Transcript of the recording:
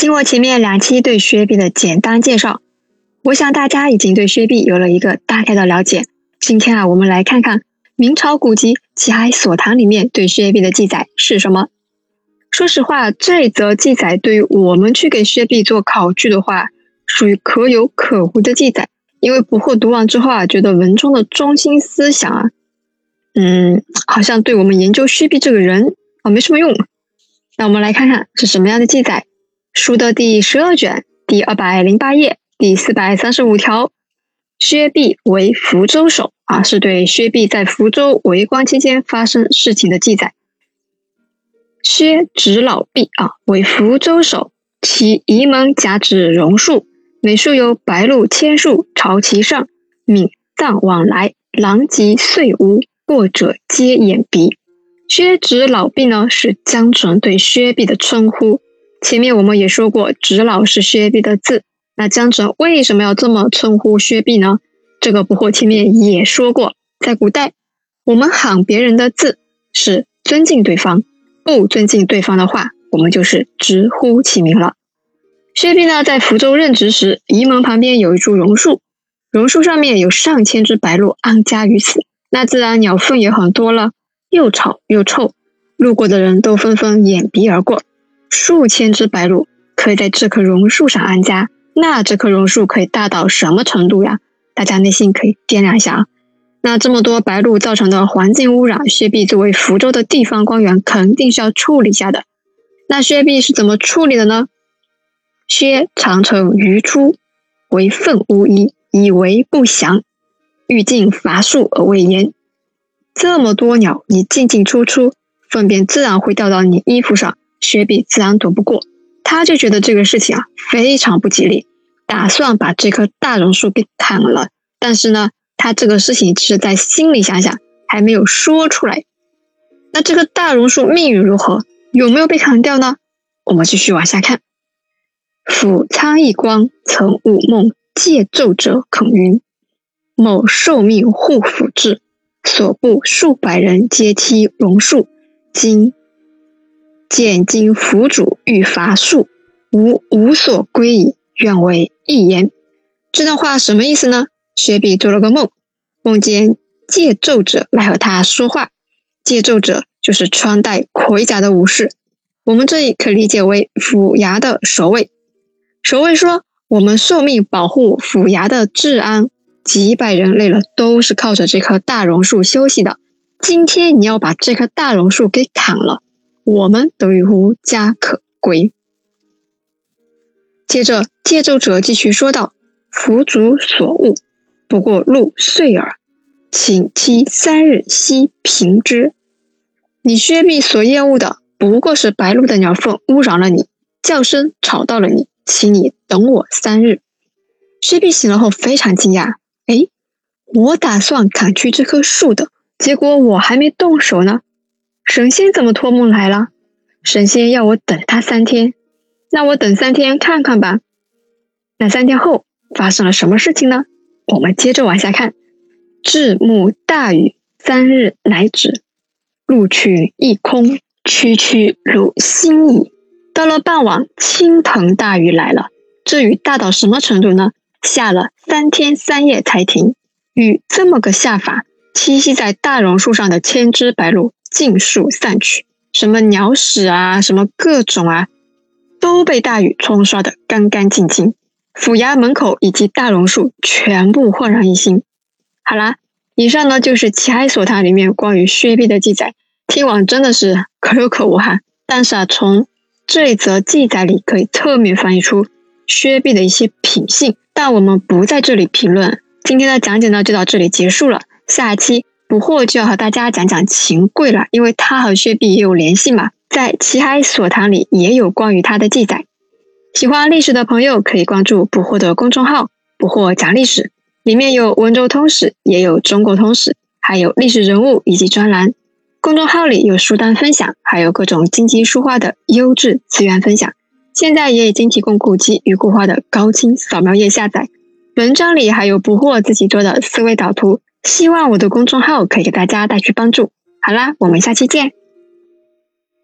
经过前面两期对薛毕的简单介绍，我想大家已经对薛毕有了一个大概的了解。今天啊，我们来看看明朝古籍《齐海所谈》里面对薛毕的记载是什么。说实话，这则记载对于我们去给薛毕做考据的话，属于可有可无的记载。因为不惑读完之后啊，觉得文中的中心思想啊，嗯，好像对我们研究薛毕这个人啊没什么用。那我们来看看是什么样的记载。书的第十二卷第二百零八页第四百三十五条，薛毕为福州守啊，是对薛毕在福州为官期间发生事情的记载。薛执老毕啊为福州守，其仪门甲指榕树，每树有白鹭千树朝其上，闽藏往来，狼藉碎屋，过者皆掩鼻。薛执老毕呢，是江城对薛毕的称呼。前面我们也说过，直老是薛毕的字。那江澄为什么要这么称呼薛毕呢？这个不惑前面也说过，在古代，我们喊别人的字是尊敬对方，不尊敬对方的话，我们就是直呼其名了。薛毕呢，在福州任职时，仪门旁边有一株榕树，榕树上面有上千只白鹭安家于此，那自然鸟粪也很多了，又吵又臭，路过的人都纷纷掩鼻而过。数千只白鹭可以在这棵榕树上安家，那这棵榕树可以大到什么程度呀？大家内心可以掂量一下啊。那这么多白鹭造成的环境污染，薛毕作为福州的地方官员，肯定是要处理一下的。那薛毕是怎么处理的呢？薛常乘鱼出，为粪污衣，以为不祥，欲尽伐树而未言。这么多鸟，你进进出出，粪便自然会掉到你衣服上。雪碧自然躲不过，他就觉得这个事情啊非常不吉利，打算把这棵大榕树给砍了。但是呢，他这个事情只是在心里想想，还没有说出来。那这棵大榕树命运如何？有没有被砍掉呢？我们继续往下看。府苍翼光曾悟梦，借奏者肯云：某受命护府志，所部数百人皆梯榕树，今。见今府主欲伐树，吾无所归矣，愿为一言。这段话什么意思呢？雪碧做了个梦，梦见借咒者来和他说话。借咒者就是穿戴盔甲的武士，我们这里可理解为府衙的守卫。守卫说：“我们受命保护府衙的治安，几百人累了都是靠着这棵大榕树休息的。今天你要把这棵大榕树给砍了。”我们都无家可归。接着，借奏者继续说道：“福主所恶，不过路碎耳，请期三日息平之。你薛毕所厌恶的，不过是白鹭的鸟粪污染了你，叫声吵到了你，请你等我三日。”薛毕醒了后非常惊讶：“哎，我打算砍去这棵树的，结果我还没动手呢。”神仙怎么托梦来了？神仙要我等他三天，那我等三天看看吧。那三天后发生了什么事情呢？我们接着往下看。至暮大雨，三日乃止，路去一空，区区如星矣。到了傍晚，倾盆大雨来了。这雨大到什么程度呢？下了三天三夜才停。雨这么个下法，栖息在大榕树上的千只白鹭。尽数散去，什么鸟屎啊，什么各种啊，都被大雨冲刷的干干净净。府衙门口以及大榕树全部焕然一新。好啦，以上呢就是《奇海所谈》里面关于薛毕的记载。听完真的是可有可无哈，但是啊，从这一则记载里可以侧面翻译出薛毕的一些品性。但我们不在这里评论。今天的讲解呢就到这里结束了，下期。不惑就要和大家讲讲秦桧了，因为他和薛毕也有联系嘛，在《齐海所谈》里也有关于他的记载。喜欢历史的朋友可以关注不惑的公众号“不惑讲历史”，里面有温州通史，也有中国通史，还有历史人物以及专栏。公众号里有书单分享，还有各种金鸡书画的优质资源分享。现在也已经提供古籍与古画的高清扫描页下载，文章里还有不惑自己做的思维导图。希望我的公众号可以给大家带去帮助。好啦，我们下期见。